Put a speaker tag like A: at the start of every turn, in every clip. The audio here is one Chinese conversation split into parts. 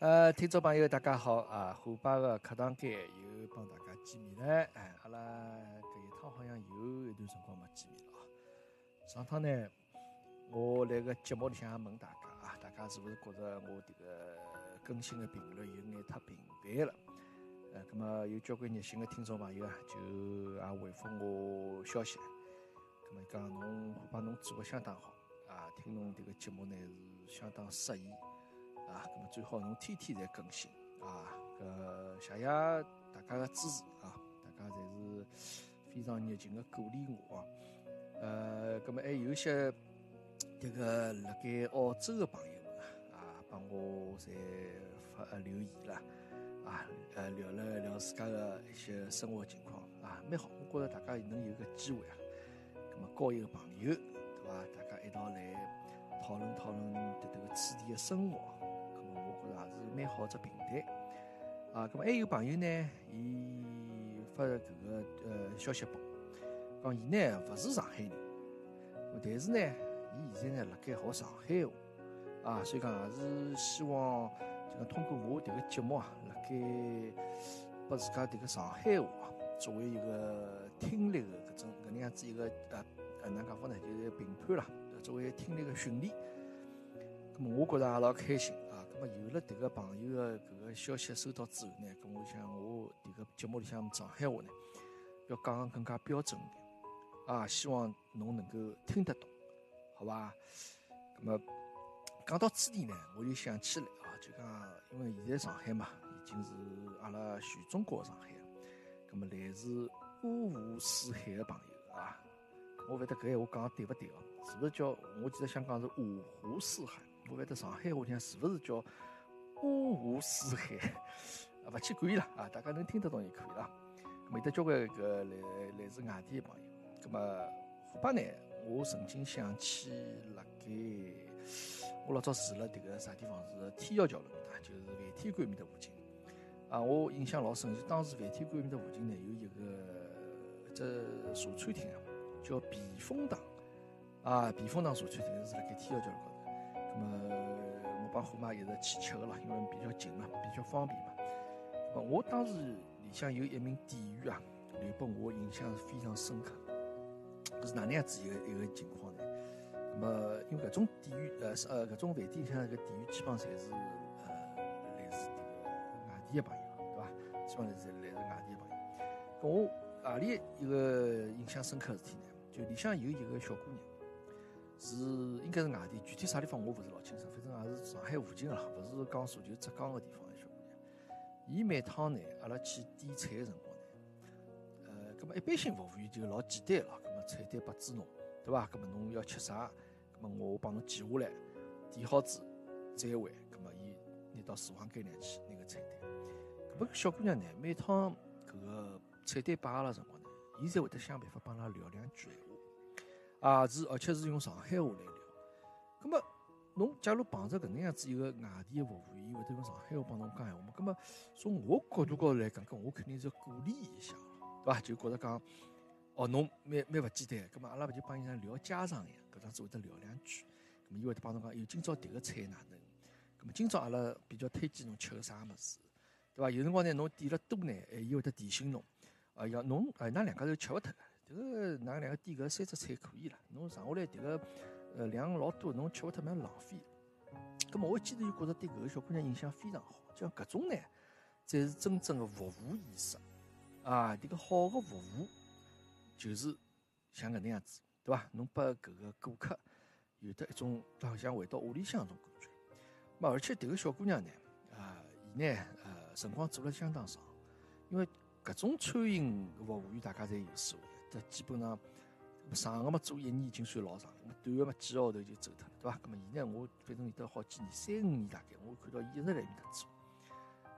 A: 呃，听众朋友，大家好啊！虎爸的课堂间又帮大家见面了。哎，阿拉搿一趟好像有一段辰光没见面了啊。上趟呢，我辣个节目里向问大家啊，大家是勿是觉着我迭个更新的频率有眼太频繁了？呃，葛么有交关热心的听众朋友啊，就也回复我消息，葛么讲侬虎爸侬做的相当好啊，听侬迭个节目呢是相当适意。啊，那么最好侬天天在更新啊！搿谢谢大家的支持啊！大家侪是非常热情的鼓励我啊！呃，咁么还有些迭个辣盖澳洲的朋友们啊，帮我侪发留言了啊，呃，聊了聊自家的一些生活情况啊，蛮好。我觉着大家能有个机会啊，咁么交一个朋友，对伐？大家一道来讨论讨论迭迭个此地的生活。也是蛮好只平台啊！咁么还有朋友呢，伊发搿个呃消息报，讲伊呢勿是上海人，但是呢，伊现在呢辣盖学上海话啊，所以讲也是希望就讲通过我迭个节目啊，辣盖把自家迭个上海话啊作为一个听力的搿种搿能样子一个呃呃哪讲法呢，就是评判啦，作为听力的训练。咁么我觉着也老开心。么有了迭个朋友的搿个消息收到之后呢，咁我想我迭个节目里向上海话呢，要讲更加标准一点啊，希望侬能够听得懂，好吧？咁么讲到此地呢，我就想起来啊，就讲因为现在上海嘛，已经是阿拉全中国上海了，咁么来自五湖四海的朋友啊，我勿晓得搿闲话讲对勿对哦？是勿是叫？我记得香港是五湖四海。我晓得上海话讲是勿是叫五湖四海？勿去管伊了啊，大家能听得懂就可以了。没得交关个来来自外地的朋友。咁么湖北呢？我曾经想起辣盖我老早住了迭个啥地方？是天桥桥路面搭，就是万天观面的附近。啊，我印象老深，就当时万天观面的附近呢，有一个只茶餐厅啊，叫避风塘。啊，避风塘茶餐厅是辣盖天桥桥路。那么我帮虎妈一直去吃个了，因为比较近嘛，比较方便嘛。么我当时里向有一名店员啊，留拨我印象非常深刻。是哪能样子一个一个情况呢？那么因为搿种店员呃呃搿种饭店像搿店员基本上侪是呃来自外地的朋友，对伐？基本上是来自外地的朋友。搿我何里一个印象深刻事体呢？就里向有一个小姑娘。是应该是外地，具体啥地方我勿是老清楚，反正也是上海附近了，勿是江苏就浙江个地方小姑娘。伊每趟呢，阿拉去点菜个辰光呢，呃，葛么一般性服务员就老简单了，葛么菜单拨子侬，对伐？葛么侬要吃啥？葛么我帮侬记下来，点好子再回。葛么伊拿到厨房间里去那个菜单。葛么小姑娘呢，每趟搿个菜单摆阿拉辰光呢，伊侪会得想办法帮阿拉聊两句闲话。啊，是，而且是用上海话来聊。咁么，侬假如碰着搿能样子一个外地的服务员，会得用上海话帮侬讲闲话嘛？咁么，从我角度高头来讲，搿我肯定是鼓励一下，对伐？就觉着讲，哦，侬蛮蛮勿简单。咁么，阿拉勿就帮伊像聊家常一样，搿样子会得聊两句。咁么，伊会得帮侬讲，有今朝迭个菜哪能？咁么，今朝阿拉比较推荐侬吃个啥物事，对伐？有辰光呢，侬点了多呢，哎，伊会得提醒侬，啊，要侬哎，㑚两家头吃勿脱。迭个㑚两个点搿三只菜可以了，侬剩下来迭个呃量老多，侬吃勿脱蛮浪费。咁么我记得就觉着对搿个小姑娘印象非常好，像搿种呢才是真正的服务意识啊！迭个好的服务就是像搿能样子，对伐？侬拨搿个顾客有的一种好像回到屋里向种感觉。咁而且迭个小姑娘呢，啊，伊呢呃辰光做了相当长，因为搿种餐饮服务员大家侪有数。这基本上长个嘛做一年已经算老长，么短个嘛几个号头就走脱了，对伐？那么现在我反正有得好几年，三五年大概，我看到伊一直来面搭做。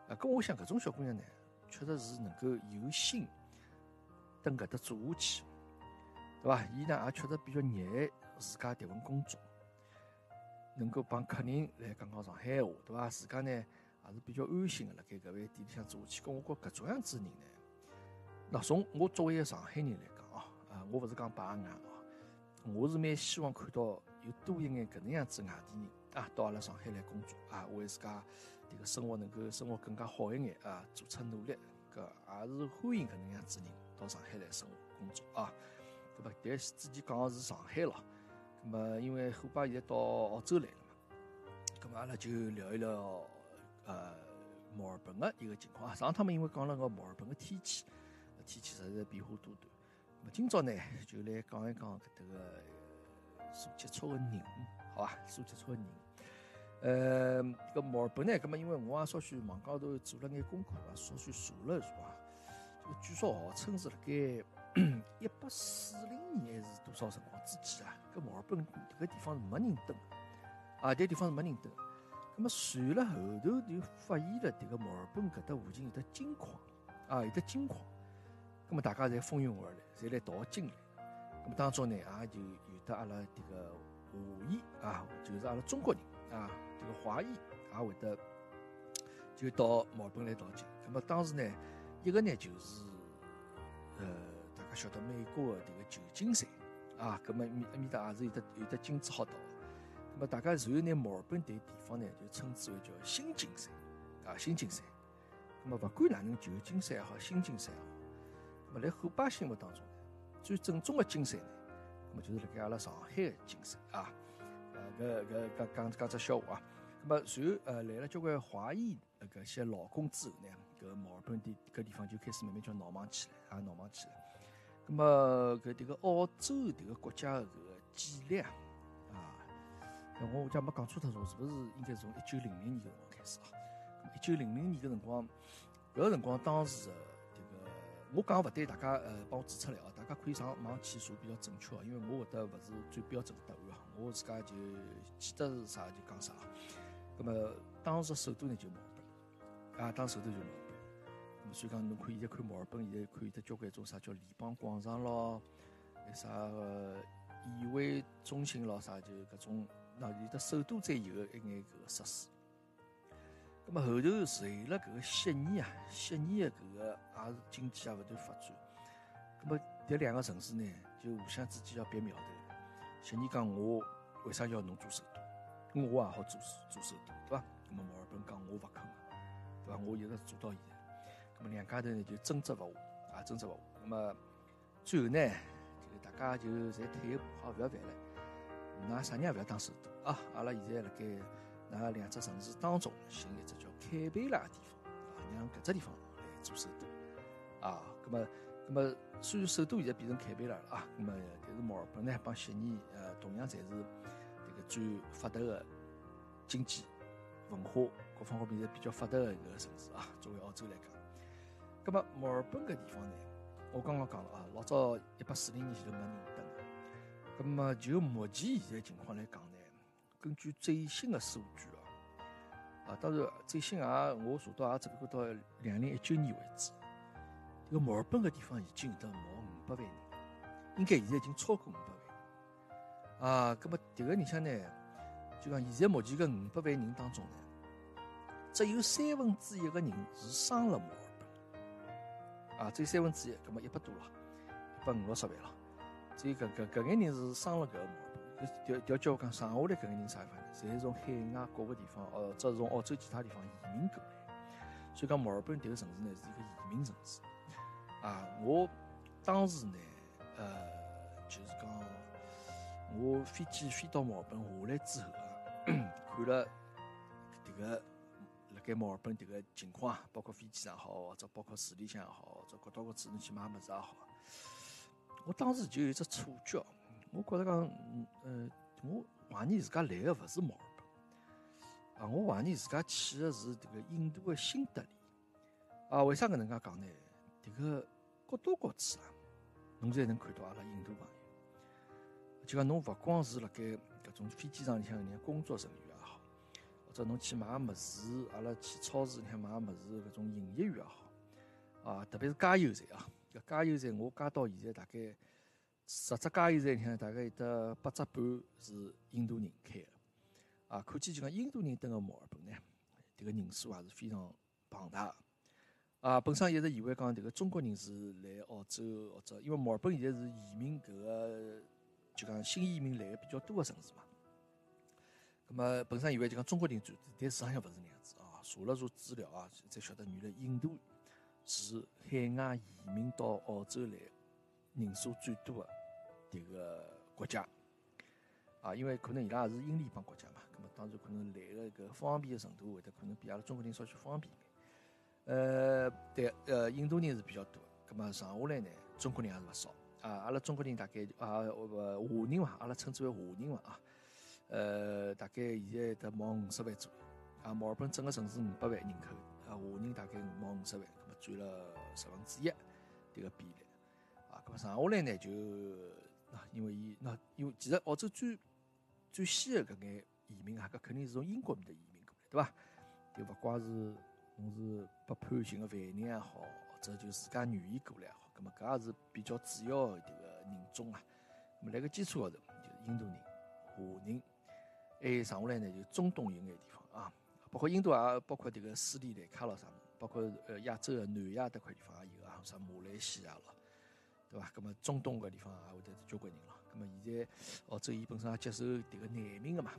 A: 啊，咁我想搿种小姑娘呢，确实是能够有心等搿搭做下去，对伐？伊呢也确实比较热爱自家迭份工作，能够帮客人来讲讲上海话，对伐？自家呢也是比较安心个，辣盖搿位店里向做下去。咁我觉搿种样子人呢。那从我作为一个上海人来啊，我勿是讲白眼啊，我是蛮希望看到有多一眼搿能样子外地人啊，到阿拉上海来工作啊，为自家迭个生活能够生活更加好一眼啊，做出努力，搿也是欢迎搿能样子人到上海来生活工作啊。搿么，但是之前讲的是上海咯，搿么因为虎爸现在到澳洲来了嘛，搿么阿拉就聊一聊呃墨尔本的一个情况啊。上趟嘛，因为讲了个墨尔本的天气，天气实在变化多端。咁今朝呢，就来讲一讲搿搭个所接触个人，好伐？所接触个人。呃，搿墨尔本呢，搿么因为我也稍许网高头做了眼功课啊，稍许查了查啊。这个据说号称是辣盖一八四零年还是多少辰光之前啊？搿墨尔本迭个地方是没人登啊，迭个地方是没人登。咁么传了后头就发现了迭个墨尔本搿搭附近有得金矿啊，有得金矿。咁么大家侪蜂拥而来，侪来淘金来。咁么当中呢，也就有得阿拉迭个华裔啊，就是阿拉中国人啊。这个华裔也会得就到墨尔本来淘金。那么当时呢，一个呢就是，呃，大家晓得美国的这个旧金山啊，那么面面搭也是有得有得金子好淘。那么大家随后呢，墨尔本这地方呢就称之为叫新金山啊，新金山。那么不管哪能旧金山也好，新金山也好，么在虎爸心目当中呢，最正宗的金山呢，那么就是辣盖阿拉上海的金山啊。呃，搿搿讲讲讲只笑话啊。咁么随后呃来了交关华裔那个些劳工之后呢，搿墨尔本地搿地方就开始慢慢叫闹忙起来，啊闹忙起来。咁么搿迭个澳洲迭个国家搿个建立啊，啊，我讲没讲错脱，说是勿是应该从一九零零年搿辰光开始啊？一九零零年搿辰光，搿辰光当时，我讲勿对，大家呃帮我指出来哦，大家可以上网去查比较准确因为我搿搭勿是最标准个答案啊，我自家就记得是啥就讲啥。咁么当时首都呢就墨尔本，啊，当时首都就墨尔本。咁么所以讲，侬看现在看墨尔本，现在看有得交关种啥叫联邦广场咯，那啥议会中心咯，啥就搿种，那有得首都才有一眼搿个设施。咁么后头随了搿个悉尼啊，悉尼的搿个也是经济也勿断发展。咁么迭两个城市呢，就互相之间要比苗头。悉尼讲我为啥要侬做首都？我也好做做首都，对伐？那么墨尔本讲我勿肯，对伐？我一直做到现在。那么两家头呢就争执勿下，啊，争执勿下。那么最后呢，就大家就侪退一步，好勿要烦了。㑚啥人也勿要当首都啊！阿拉现在辣盖㑚两只城市当中寻一只叫凯贝拉的地方，啊，让搿只地方来做首都。啊，那么，那么虽然首都现在变成凯贝拉了啊，那么但是墨尔本呢帮悉尼，呃，同样侪是。最发达的经济、文化各方面侪比较发达的一个城市啊。作为澳洲来讲，那么墨尔本搿地方呢，我刚刚讲了啊，老早一八四零年前头没人登。那么就目前现在情况来讲，根据最新的数据啊，啊，当然最新也我查到也只不过到两零一九年为止，这个墨尔本个地方已经有得毛五百万人，应该现在已经超过五百万。啊，咁么迭个里向呢，就讲现在目前搿五百万人当中呢，只有三分之一个人是生了墨尔本，啊，只有三分之一，咁么一百多了，一百五六十万了，只有搿搿搿眼人是生了搿个墨尔本，调调叫我讲剩下来搿眼人啥地方呢？侪是从海外各个地方，哦，只是从澳洲其他地方移民过来，所以讲墨尔本迭个城市呢是一个移民城市，啊，我当时呢，呃，就是讲。我飞机飞到墨尔本下来之后啊，看了迭个辣盖墨尔本迭个情况啊，包括飞机上好，或者包括市里向也好，或者各到各处侬去买物事也好，我当时就有只错觉，我觉着讲，呃，我怀疑自家来的勿是墨尔本，啊，我怀疑自家去的是迭个印度的新德里，啊，为啥搿能介讲呢？迭个各到各处啊，侬才能看到阿拉印度朋友。就讲侬勿光是辣盖搿种飞机上里向人工作人员也好，或者侬去买物事，阿拉去超市里向买物事搿种营业员也好，啊，特别是加油站啊，搿加油站我加到现在大概十只加油站里向大概有得八只半是印度人开的，啊，可见就讲印度人登个墨尔本呢，迭个人数也是非常庞大。啊，本身一直以为讲迭个中国人是来澳洲或者，因为墨尔本现在是移民搿个。就讲新移民来的比较多的城市嘛，那么本身以为就讲中国人住，但事实上勿是那样子啊。查了查资料啊，才晓得原来印度是海外移民到澳洲来人数最多的迭个国家啊，因为可能伊拉也是英联邦国家嘛，咁么当然可能来个搿方便的程度会得可能比阿拉中国人稍许方便一点。呃，对，呃，印度人是比较多，咁么剩下来呢，中国人也是勿少啊。阿拉中国人大概啊，华人伐，阿拉称之为华人伐啊。呃，大概现在得毛五十万左右啊。墨尔本整个城市五百万人口啊，华人大概毛五十万，咁么占了十分之一迭个比例。么剩下来呢，就啊，因为伊那因为其实澳洲最最先的搿眼移民啊，搿肯定是从英国面搭移民过来，对伐？就勿怪是。侬是被判刑个犯人也好，或者就自家愿意过来也好，咁么搿也是比较主要的迭个人种啊。咁么辣个基础高头，就是印度人、华人，还有剩下来呢，就中东有眼地方啊，包括印度啊，包括迭个斯里兰卡咯啥物，包括呃亚洲个南亚迭块地方也有啊，啥马来西亚咯，对伐？咁么中东搿地方也会得交关人咯。咁么现在澳洲伊本身也接受迭个难民个嘛。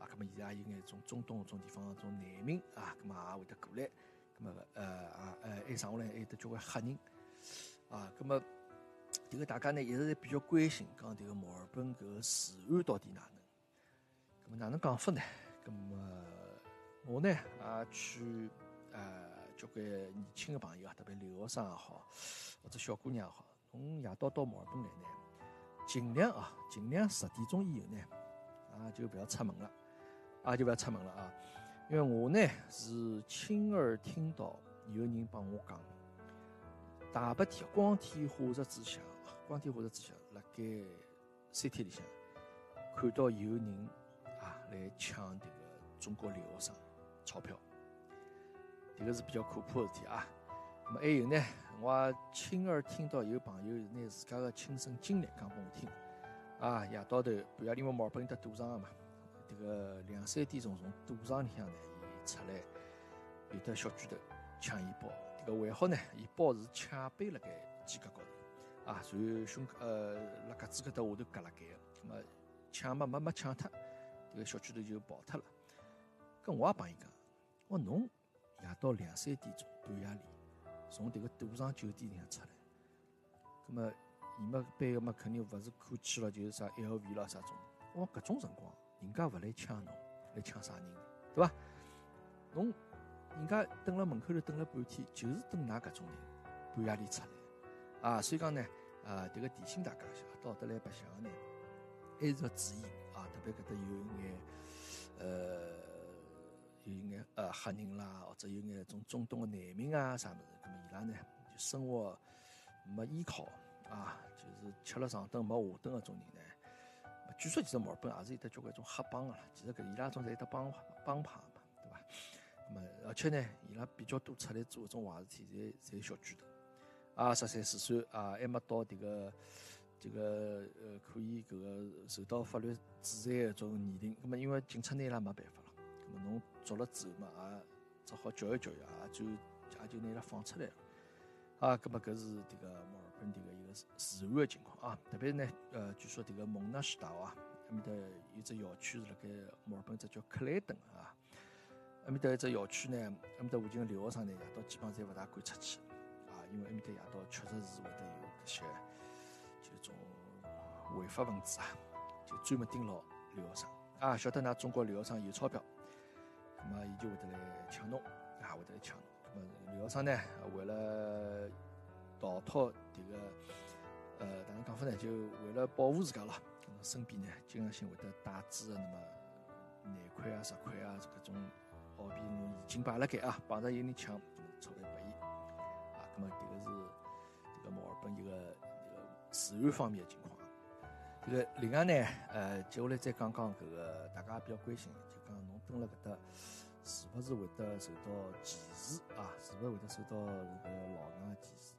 A: 啊，咁么现在也有眼从中东搿种地方种难民啊，咁么也会得过来，咁么呃啊呃，还上下来还有得交关黑人啊，咁么迭个大家呢一直在比较关心，讲迭个墨尔本搿个治安到底哪能？咁么哪能讲法呢？咁么我呢也去呃交关年轻个朋友啊，特别留学生也好，或者小姑娘也好，从夜到到墨尔本来呢，尽量啊尽量十点钟以后呢啊就不要出门了。啊，就不要出门了啊！因为我呢是亲耳听到有人帮我讲，大白天光天化日之下，光天化日之下，辣盖山体里向看到有人啊来抢这个中国留学生钞票，这个是比较可怕的事体啊。那么还有呢，我亲耳听到有朋友拿自家的亲身经历讲拨我听，啊，夜到头半夜因为墨尔本得赌场个嘛。这个两三点钟从赌场里向呢，伊出来，有的小巨头抢伊包。这个还好呢，伊包是卡背辣盖肩胛高头，啊，然后胸呃辣格子搿搭下头夹辣盖个，那么抢嘛没没抢脱，这个小巨头就跑脱了。跟我也帮伊讲，我侬夜到两三点钟半夜里从迭个赌场酒店里向出来，那么伊么背个嘛肯定勿是可气了，就是啥 LV 了啥种，我搿种辰光。人家勿来抢侬，来抢啥人？对伐？侬人家等辣门口头等了半天，就是等㑚搿种人半夜里出来啊！所以讲呢，啊，迭个提醒大家一下，到得来白相个呢，还是要注意啊！特别搿搭有眼呃，有眼呃黑人啦，或者有眼种中东的难民啊啥物事，咁么伊拉呢就生活没依靠啊，就是吃了上顿没下顿搿种人呢。据说其实墨尔本也是有得交关种黑帮个啦，其实搿伊拉种侪有得帮帮派嘛，对伐？那么而且呢，伊拉比较多出来做搿种坏事体，侪侪小巨头，啊，十三四岁啊，还没到迭个这个呃可以搿个受到法律制裁搿种年龄，那么因为警察拿伊拉没办法了，那么侬捉了之后嘛，也只好教育教育，也就也就拿伊拉放出来了，啊，那么搿是迭个墨尔本迭个一个治安个情况啊，特别呢，呃，据说迭个蒙纳西大学啊，埃面搭有只校区是辣盖墨尔本只叫克莱顿啊，埃面搭一只校区呢，埃面搭附近个留学生呢，夜到基本上侪勿大敢出去啊，因为埃面搭夜到确实是会得有搿些就种违法分子啊，就专门盯牢留学生啊，晓得㑚中国留学生有钞票，那么伊就会得来抢侬，啊，会得来抢侬。那么留学生呢，为了逃脱迭个，呃，哪能讲法呢？就为了保护自家咯，身边呢经常性会得带子个，那么廿块啊、十块啊，搿种好比侬现金摆辣盖啊，碰着有人抢，钞票拨伊啊。那么迭个是迭个墨尔本一个一个治安方面的情况。这个另外呢，呃，接下来再讲讲搿个大家也比较关心，就讲侬蹲辣搿搭。是勿是会得受到歧视啊？是勿是会得受到搿个老外的歧视？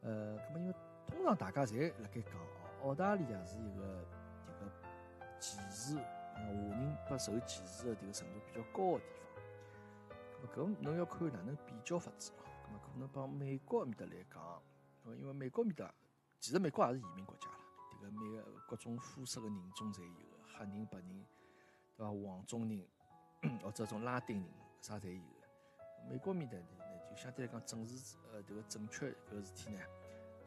A: 呃，搿么因为通常大家侪辣盖讲哦，澳大利亚是一个这个歧视，华人被受歧视的迭个程度比较高的地方。搿侬要看哪能比较法子咯？搿么可能帮美国埃面搭来讲，因为美国埃面搭其实美国也是移民国家啦，个每个各种肤色的人种侪有个，黑人、白人，对伐？黄种人。或者种拉丁人啥侪有个，美国面搭呢就相对来讲政治呃迭个正确搿事体呢，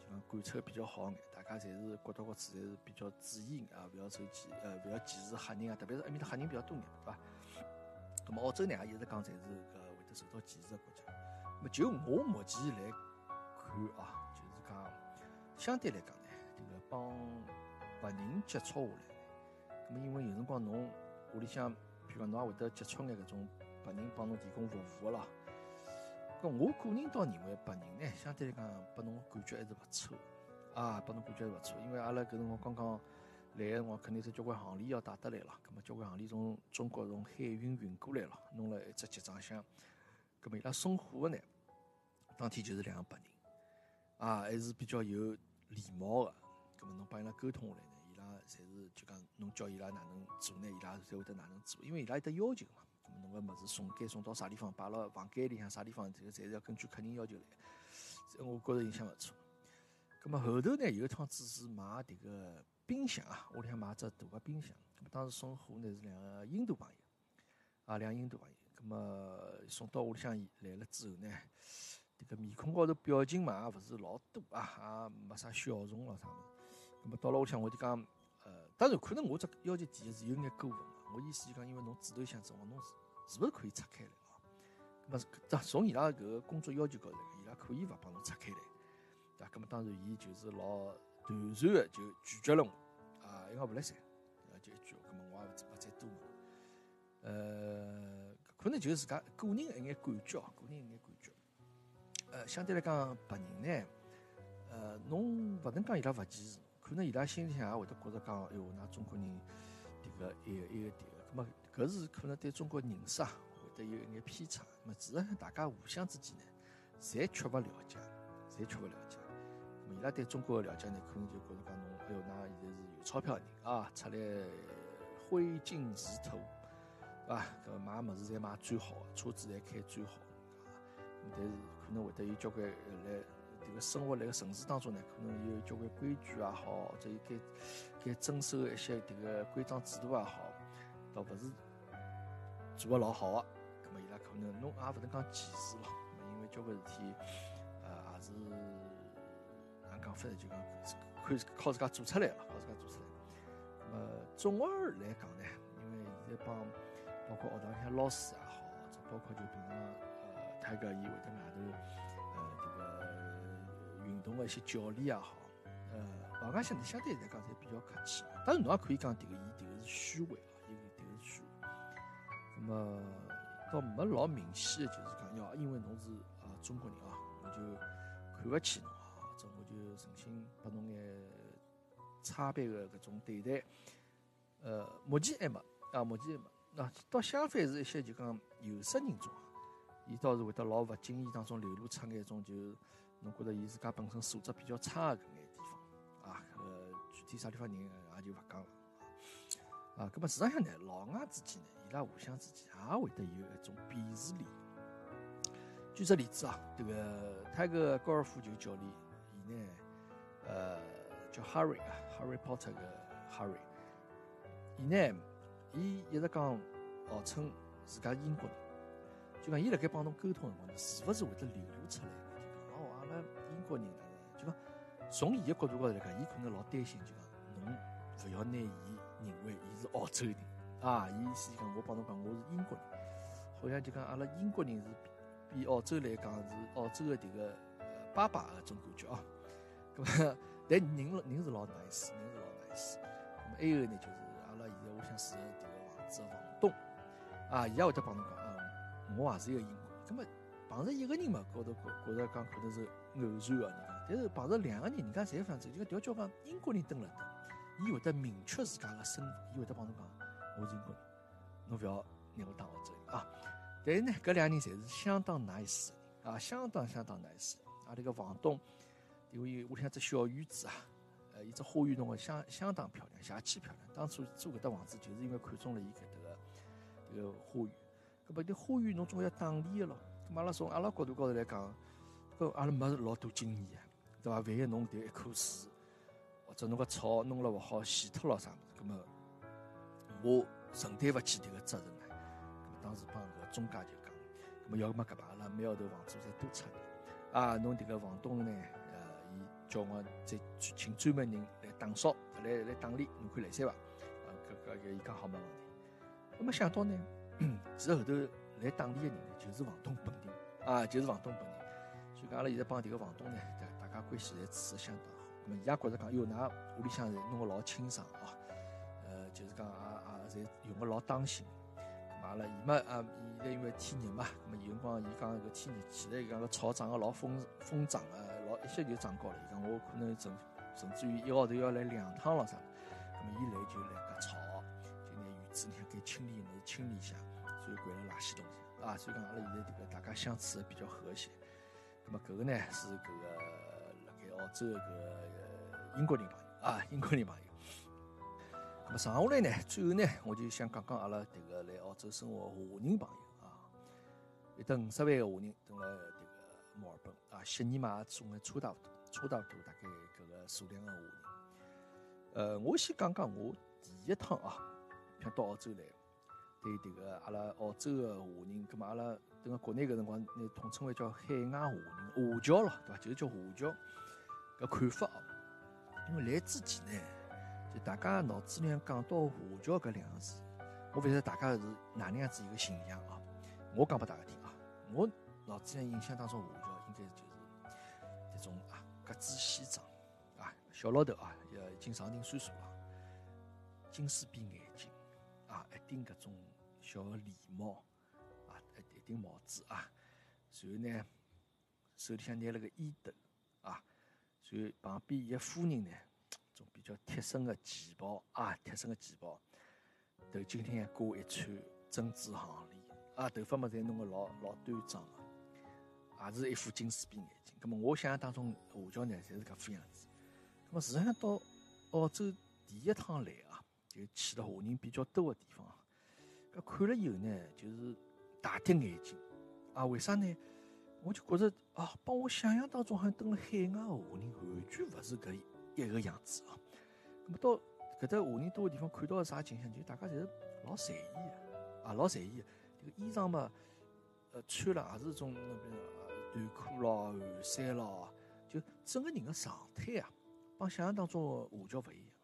A: 就讲贯彻比较好眼，大家侪是国到国处侪是比较注意啊，勿要受歧呃勿要歧视黑人啊，特别是埃面搭黑人比较多眼，对伐？咁么澳洲呢也一直讲侪是搿会得受到歧视个国家。么就我目前来看啊，就是讲相对来讲，帮白人接触下来，咁因为有辰光侬屋里向，譬如讲侬也会得接触眼搿种白人帮侬提供服务个咯。搿我个人倒认为白人呢，相对来讲拨侬感觉还是勿错啊，拨侬感觉还是勿错，因为阿拉搿辰光刚刚来个辰光，肯定是交关行李要带得来了，咁么交关行李从中国从海运运过来了，弄了一只集装箱。咁么伊拉送货个呢，当天就是两个白人，啊，还是比较有礼貌个。搿么侬帮伊拉沟通下来呢，伊拉侪是就讲侬叫伊拉哪能做呢，伊拉侪会得哪能做，因为伊拉有得要求嘛。搿么侬个物事送该送到啥地方，摆辣房间里向啥地方，这个侪是要根据客人要求来。我觉着印象勿错。搿么后头呢，有一趟子是买迭个冰箱啊，屋里向买只大个冰箱。咁么当时送货呢是两个印度朋友，啊，两个印度朋友。搿么送到屋里向来了之后呢，迭个面孔高头表情嘛也勿是老多啊，也没啥笑容咯啥物事。咁么到了屋里向我就讲，呃，当然可能我只要求提是有眼过分个。我意思就讲，因为侬纸头箱子，侬是是勿是可以拆开来啊？咁么从伊拉搿个工作要求高头，伊拉可以勿帮侬拆开来，对伐？咁么当然伊就是老断然个就拒绝了我，啊，因为勿来三，就一句，咁么我也勿勿再多问，呃。可能就是自家个人一眼感觉哦个人一眼感觉。呃，相对来讲，白人呢，呃，侬勿能讲伊拉勿歧视，可能伊拉心里向也会得觉着讲，哎哟，㑚中国人迭个一个一个迭个，咁么搿是可能对中国认识啊，会得有一眼偏差。咁么事实上，大家互相之间呢，侪缺乏了解，侪缺乏了解。咁么伊拉对中国个了解呢，可能就觉着讲侬，哎哟，㑚现在是有钞票人啊，出来挥金如土。对啊，搿买物事侪买最好个，车子侪开最好个，但是可能会得有交关来迭个生活辣个城市当中呢，可能有交关规矩也好，或者有该该遵守一些迭个规章制度也好，倒勿是做个老好个，葛末伊拉可能侬也勿能讲歧视咯，因为交关事体，呃，也是哪能讲法呢？就讲看靠自家做出来了，靠自家做出来。葛末总而来讲呢，因为现在帮包括学堂里向老师也好，这包括就平常呃，他个伊会在外头运动的一些教练也好，呃，老家相对相对来讲侪比较客气。当然侬也可以讲迭个伊迭个是虚伪啊，因为迭个是虚伪。那么倒没老明显的，就是讲要因为侬是啊中国人啊，我就看勿起侬啊，或者我就存心拨侬眼差别的搿种对待。呃，目前还没啊，目前还没。那倒相反是一些就讲有色人种啊，伊倒是会得老勿经意当中流露出眼种，就侬觉着伊自家本身素质比较差的搿眼地方啊，呃，具体啥地方人也就勿讲了啊。搿么事实上呢，老外之间呢，伊拉互相之间也会得有一种鄙视链。举个例子啊，这个他个高尔夫球教练，伊呢，呃，叫 Harry 啊，Harry Potter 个 Harry，伊呢。伊一直讲号称自家英国人，就讲伊辣盖帮侬沟通辰光呢，是勿是会得流露出来？国人呢，就讲从伊个角度高头来讲，伊可能老担心，就讲侬勿要拿伊认为伊是澳洲人啊。伊意思讲我帮侬讲我是英国人，好像就讲阿拉英国人是比澳洲来讲是澳洲的迭个爸爸搿种感觉啊。咁么，但人人是老 nice，人是老 nice。咁么还有呢，就是阿拉。现在我想住的这个房子的房东啊，伊也会得帮侬讲啊，我也是一个英国人。那么碰着一个人嘛，高头觉觉着讲可能是偶然的，人家。但是碰着两个人，人家侪反正就讲调叫讲英国人蹲了等，伊会得明确自家个身份，伊会得帮侬讲，我是英国人，侬勿要拿我当澳洲人啊。但是呢，搿两个人侪是相当 nice 的人啊，相当相当 nice。啊，这个房东，因为屋里向只小院子啊。呃，一只花园弄个相相当漂亮，邪气漂亮。当初租搿搭房子，就是因为看中了伊搿搭个迭个花园。搿么迭花园侬总要打理个咯。咁阿拉从阿拉角度高头来讲，搿阿拉没老多经验啊，对伐？万一侬迭一棵树，或者侬个草弄了勿好，洗脱了啥物事，搿么我承担勿起迭个责任啊。咁么当时帮搿中介就讲，咁咁么要么搿排阿拉每号头房租侪多出点。啊，侬迭个房东呢，呃，伊叫我再请专门人来打扫，来来打理，侬看来三伐？啊，搿搿伊讲好没问题。那么想到呢，其实后头来打理个人呢，就是房东本人，啊，就是房东本人。所以讲阿拉现在帮迭个房东呢，大大家关系侪处得相当好。那么伊也觉着讲，哟，㑚屋里向侪弄个老清爽哦，呃，就是讲也也侪用个老当心。阿拉伊嘛啊，现在因为天热嘛，咁么有辰光伊讲搿天热起来，伊讲个草长个老疯疯长个，老一歇就长高了。伊讲我可能甚甚至于一个号头要来两趟了啥，咁么伊来就来割草，就拿院子里向该清理物事清理一下，所以掼了垃圾桶里啊。所以讲阿拉现在迭个大家相处的比较和谐。咁么搿个呢是搿个辣盖澳洲个英国人朋友啊，英国人朋友。咁剩下来呢，最后呢，我就想讲讲阿拉迭个来澳洲生活华人朋友啊，有得五十万个华人蹲辣迭个墨尔本啊，悉尼嘛总归差勿多，差勿多大概搿个数量个华人。呃，我先讲讲我第一趟啊，想到澳洲来，对迭个阿拉澳洲个华人，咁么阿拉等个国内搿辰光，那统称为叫海外华人、华侨咯，对伐？就是叫华侨搿看法哦。因为来之前呢。就大家脑子里讲到华侨搿两个字，我勿晓得大家是哪能样子一个形象啊？我讲拨大家听啊，我脑子里印象当中华侨应该就是这种啊格子西装啊，小老头啊，呃已经上定岁数了，金丝边眼镜啊，一顶搿种小个礼帽啊，一顶帽子啊，然后呢手里向拿了个烟斗啊，然后旁边一夫人呢。种比较贴身的旗袍啊，贴身的旗袍，头颈里向挂一串珍珠项链啊，头发嘛侪弄个老老端庄个，也是一副金丝边眼镜。咁么我想象当中华侨呢，侪是搿副样子。咁么事实上到澳洲第一趟来啊，就去了华人比较多的地方，搿看了以后呢，就是大跌眼镜啊。为啥呢？我就觉着啊，帮我想象当中好像蹲了海外个华人完全勿是搿。一个样子啊，那么到搿搭华人多个地方看到个啥景象？就大家侪是老随意个，啊，老随意。这个衣裳嘛，呃，穿了也是种那边短裤咯、汗衫咯，就整个人个状态啊，帮想象当中华侨勿一样。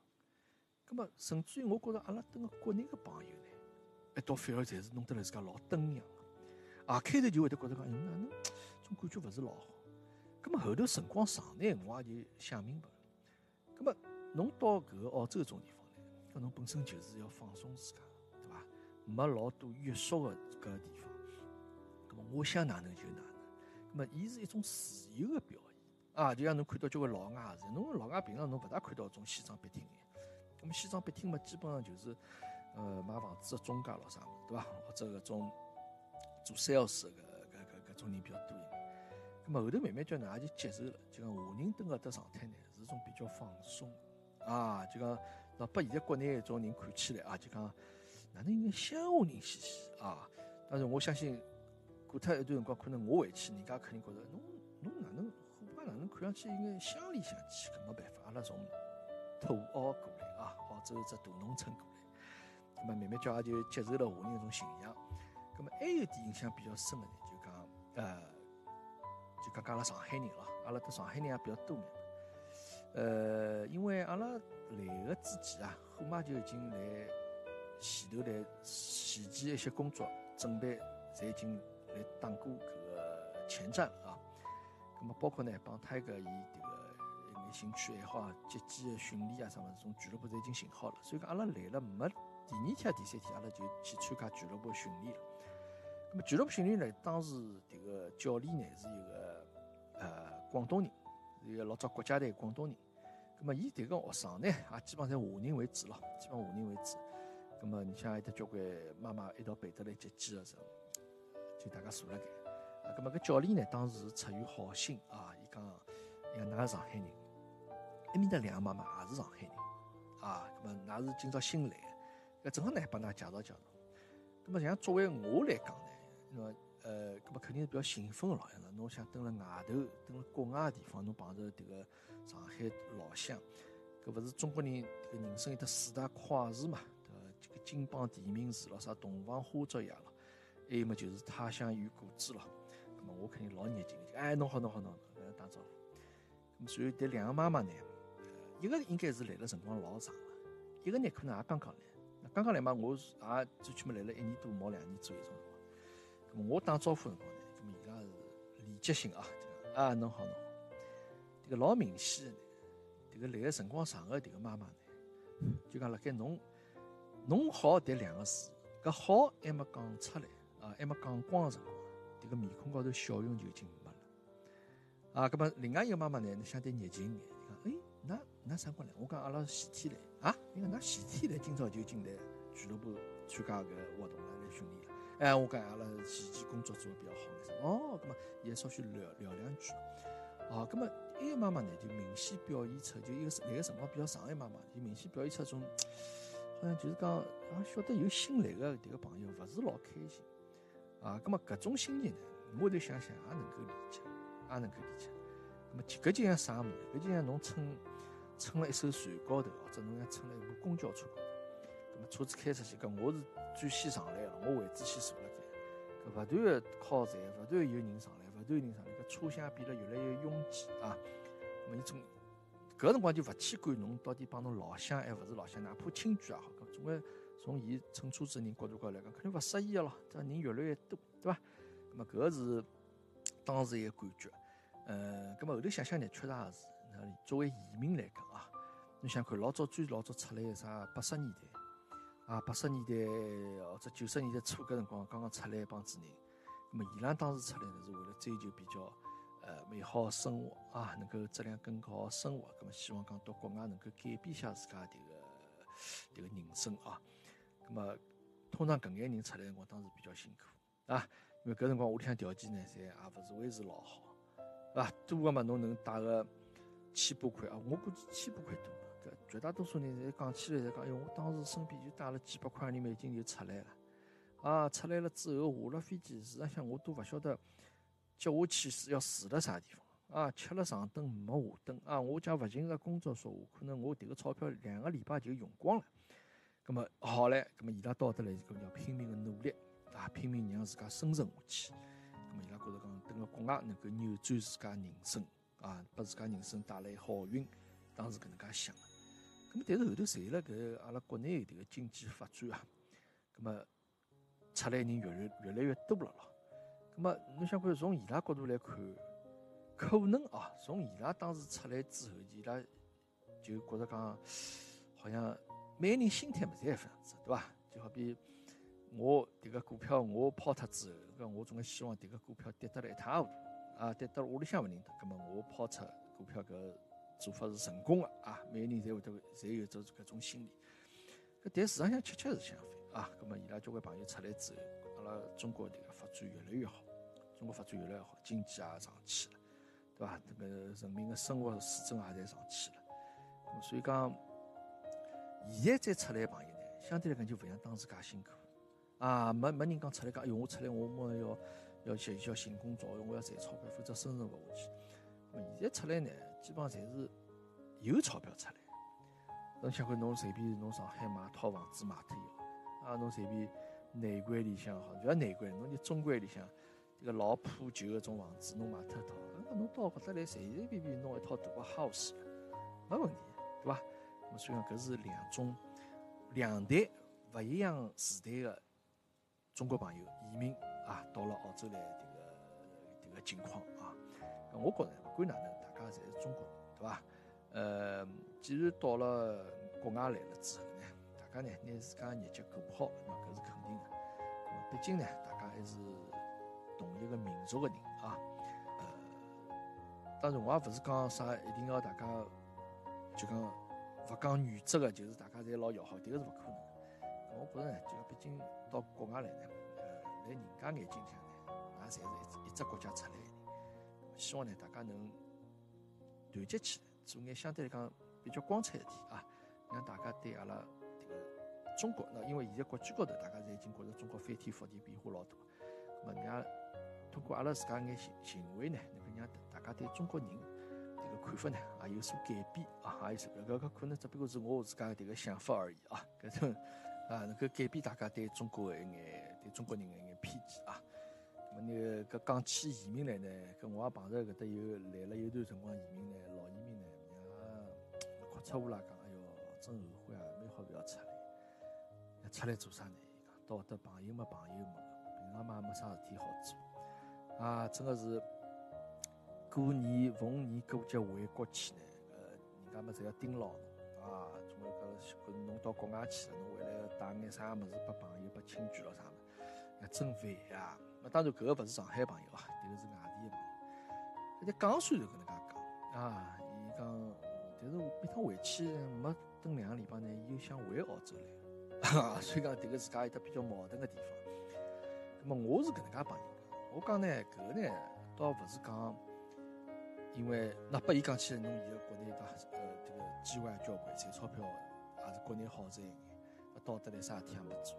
A: 咁么，甚至于我觉着阿拉等个国内个朋友呢，一到反而侪是弄得来自家老登样个，啊，开头就会得觉着讲，哪能总感觉勿是老好。咁么后头辰光长呢，我也就想明白了。咁么，侬到搿个澳洲种地方来，搿侬本身就是要放松自家，对伐？没老多约束个搿个地方。咁么，我想哪能就哪能。咁么，伊是一种自由个表现啊，就像侬看到交关老外似的，侬老外平常侬勿大看到种西装笔挺个。咁，西装笔挺嘛，基本上就是呃买房子的中介咯啥物事，对伐？或者搿种做 sales 个搿搿搿种人比较多一点。咁么后头慢慢叫哪也就接受了，就讲华人蹲搿搭状态呢，是种比较放松啊，就讲那把现在国内一种人看起来啊，就讲哪能有眼乡下人兮兮啊。但是我相信过脱一段辰光，可能我回去，人家肯定觉着侬侬哪能虎爸哪能看上去应该乡里乡气，搿没办法，阿拉从土澳过来啊，澳洲只大农村过来，咁么慢慢叫也就接受了华人一种形象。咁么还有点印象比较深的呢，就讲呃。就讲阿拉上海人咯，阿拉得上海人也比较多眼。呃，因为阿拉来个之前啊，虎妈就已经来前头来前期一些工作准备，侪已经来打过搿个前站啊。咁么包括呢，帮泰戈伊迭个兴趣爱好啊、击剑个训练啊啥物事，从俱乐部侪已经寻好了。所以讲阿拉来了没第二天、第三天，阿拉就去参加俱乐部训练了。咁么俱乐部训练呢，当时迭个教练呢是一个。呃，广东人是一个老早国家队广东人，咁么伊迭个学生呢，也基本上侪华人为主咯，基本华人为主。咁么你像有得交关妈妈一道陪得来接机个时候，就大家坐辣盖。啊，咁么搿教练呢，当时出于好心啊，伊讲，伊讲㑚上海人，埃面搭两个妈妈也是上海人，啊，咁么㑚是今朝新来，搿正好呢帮㑚介绍介绍。咁么像作为我来讲呢，那么。呃，搿么肯定是比较兴奋个老，样子。侬想蹲辣外头，蹲辣国外个地方，侬碰着迭个上海老乡，搿勿是中国人迭个人生有得四大快事嘛？对伐？这个金榜题名时咯，啥洞房花烛夜咯，还有么就是他乡遇故知咯。咁么我肯定老热情的，哎，侬好侬好侬好，跟打招呼。所以迭两个妈妈呢，一个应该是来了辰光老长了，一个呢可能也刚刚来。刚刚来嘛，我也最起码来了一年多，毛两年左右辰光。咁么我打招呼辰光呢，咁么伊拉是礼节性啊，这个啊侬好侬好。迭个老明显的呢，迭个来个辰光长的迭个妈妈呢，就讲辣盖侬侬好迭两个字，搿好还没讲出来啊，还没讲光的辰光。这个面孔高头笑容就已经没了啊！咁么另外一个妈妈呢，相对热情一点，讲哎，那那啥过来？我讲阿拉前天来啊，因为那前天来，今朝就进来俱乐部参加搿活动了，来训练了。哎，我讲阿拉前期工作做得比较好，哦，咁么也稍许聊聊两句。啊，咁么一个妈妈呢，就明显表现出，就一个那个辰光比较长的妈妈，就明显表现出种，好像就是讲啊，晓得有新来的迭个朋友，勿是老开心。啊，咁么搿种心情呢，我头想想也能够理解，也能够理解。咁么搿就像啥物事？搿就像侬乘乘了一艘船高头，或者侬像乘了一部公交车高头。咁么车子开出去，搿我是最先上来了，我位置先坐辣盖。搿勿断个靠站，勿断有人上来，勿断有人上来，搿车厢变得越来越拥挤啊。咁么伊总搿辰光就勿去管侬到底帮侬老乡还勿是老乡，哪怕亲眷也好，搿总归。从伊乘车子人角度高来讲，肯定勿适意个咯，这人越来越多，对伐？那么搿个是当时一个感觉。呃，咁么后头想想呢，确实也是。那作为移民来讲啊，侬想看老早最老早出来个啥八十年代啊，八十年代或者九十年代初搿辰光刚刚出来一帮子人，咁么伊拉当时出来呢是为了追求比较呃美好生活啊，能够质量更好生活，咁么希望讲到国外能够改变一下自家迭个迭个人生啊。咁么，通常搿眼人出来辰光，当时比较辛苦啊，因为搿辰光屋里向条件呢，侪也勿是会是老好，是伐？多个嘛，侬能带个千把块啊？我估计千把块多，搿绝大多数人侪讲起来侪讲，哎哟，我当时身边就带了几百块钿美金就出来了，啊，出来了之后下了飞机，事实上我都勿晓得接下去是要住辣啥地方啊，吃了上顿没下顿啊，我讲勿寻个工作说话，可能我迭个钞票两个礼拜就用光了。咁么好嘞，咁么伊拉到得来就要拼命个努力啊，拼命让自家生存下去。咁么伊拉觉着讲，等个国外能够扭转自家人生啊，拨自家人生带来好运，当时搿能介想。咁但是后头随了搿阿拉国内迭个经济发展啊，咁么出来人越来越来越多了咯。咁么侬想看从伊拉角度来看，可能啊，从伊拉当时出来之后，伊拉就觉着讲，好像。每个人心态勿侪一样子，对伐？就好比我迭个股票我抛脱之后，搿我总归希望迭个股票跌得来一塌糊涂啊，跌得屋里向勿认得，葛末我抛出股票搿做法是成功个啊！每个人侪会得侪有着搿种心理。搿但市场上确确是相反啊！葛末伊拉交关朋友出来之后，阿拉中国迭个发展越来越好，中国发展越来越好，经济也上去了，对伐？迭个人民个生活水准也侪上去了，所以讲。现在再出来朋友呢，相对来讲就勿像当时介辛苦啊，没没人讲出来讲，哎哟，我出来我马上要去要寻工作，我要赚钞票，否则生存勿下去。那么现在出来呢，基本上侪是有钞票出来。侬想看侬随便侬上海买套房子买脱以后，啊，侬随便内关里向好，勿要内关，侬就中关里向这个老破旧个种房子，侬买脱一套，侬到搿搭来随随便便弄一套大个 house，没问题，对伐？所以讲，搿是两种两代勿一样时代的中国朋友移民啊，到了澳洲来这个这个情况啊。我觉着不管哪能，大家侪是中国人，对伐？呃，既然到了国外来了之后呢，大家呢拿自家日脚过好，那搿是肯定的。毕竟呢，大家还是同一个民族的人啊。呃，当然我也勿是讲啥一定要大家就讲。勿讲原则个，就是大家侪老要好，迭个是勿可能。我觉着呢，就毕竟到国外来呢，在人家眼睛下呢，也侪是一只国家出来的。希望呢，大家能团结起来，做眼相对来讲比较光彩的事体啊，让大家对阿拉迭个中国，那因为现在国际高头，大家侪已经觉着中国翻天覆地变化老大。那么，让通过阿拉自家眼行行为呢，能够让大家对中国人个。看法呢也有所改变啊，也有所搿个可能只不过是我自家迭个想法而已啊，搿种啊能够改变大家对中国的一眼对中国人的一眼偏天气啊。么那搿讲起移民来呢，跟我也碰着搿搭有来了有段辰光移民呢，老移民呢，娘哭出乌啦讲，哎哟，真后悔啊，蛮好勿要出来。要出来做啥呢？伊讲到得朋友没朋友没，平常嘛没啥事体好做。啊，真个是过年逢年过节回国去呢，呃，人家么侪要盯牢侬啊，总归搿搿侬到国外去了，侬回来带眼啥物事拨朋友拨亲眷咯啥物，真烦呀。那当然，搿个勿是上海朋友啊，迭个是外地的朋友。而且江苏就搿能介讲啊，伊讲，但是每趟回去没等两个礼拜呢，伊又想回澳洲来，所以讲迭个自家有得比较矛盾的地方。那么我是搿能介帮伊讲，我讲呢，搿个呢，倒勿是讲，因为那拨伊讲起来，侬现在国内大呃这个机会也交关，赚钞票也是国内好赚一眼，到得来啥事体也没做。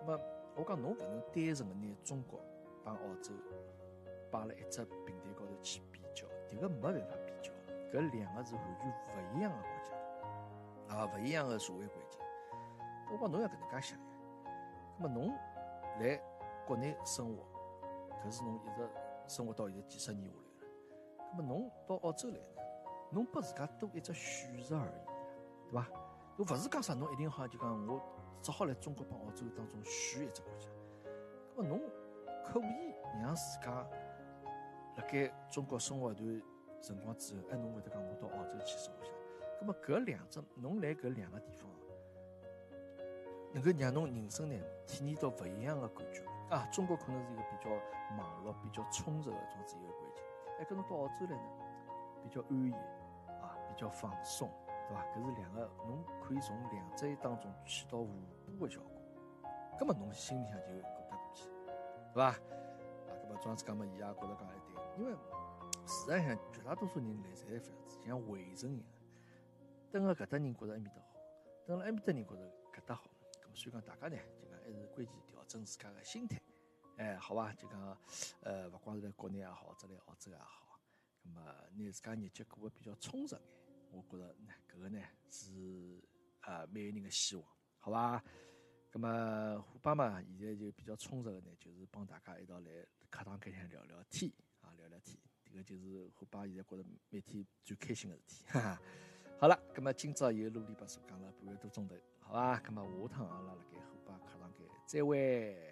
A: 那么我讲侬勿能单纯的拿中国帮澳洲摆辣一只平台高头去比较，迭个没办法比较，搿两个是完全勿一样的国家，啊，勿一样的社会环境。我讲侬要搿能介想呀，那么侬来国内生活，搿是侬一直生活到现在几十年下来了，那么侬到澳洲来呢，侬拨自家多一只选择而已，对伐？侬勿是讲啥侬一定好就讲我。只好来中国帮澳洲当中选一只国家，那么侬可以让自家辣盖中国生活一段辰光之后，哎，侬会得讲我到澳洲去生活下，那么搿两只侬来搿两个地方，能够让侬人生呢体验到勿一样的感觉啊！中国可能是一个比较忙碌、比较充实的种子一个环境，哎，搿侬到澳洲来呢，比较安逸啊，比较放松。对伐？搿是两个，侬可以从两者当中起到互补的效果。葛末侬心里向就过得过去，对伐？啊，葛末庄子讲嘛，伊也觉着讲一对，因为事实上绝大多数人来侪是这样子，像围城一样。等了搿搭人觉着埃面搭好，等了埃面搭人觉着搿搭好。葛末所以讲大家呢，就讲还是关键调整自家个心态。哎，好伐？就讲呃，勿光是来国内也好，或者来澳洲也好，葛末拿自家日脚过得比较充实眼。我觉着呢，搿个呢是啊，每个人的希望，好吧？咁么虎爸嘛，现在就比较充实的呢，就是帮大家一道来课堂间向聊聊天啊，聊聊天。这个就是虎爸现在觉着每天最开心的事体。哈哈。好了，咁么今朝又啰里吧嗦讲了半个多钟头，好吧？咁么下趟阿拉辣盖虎爸课堂间再会。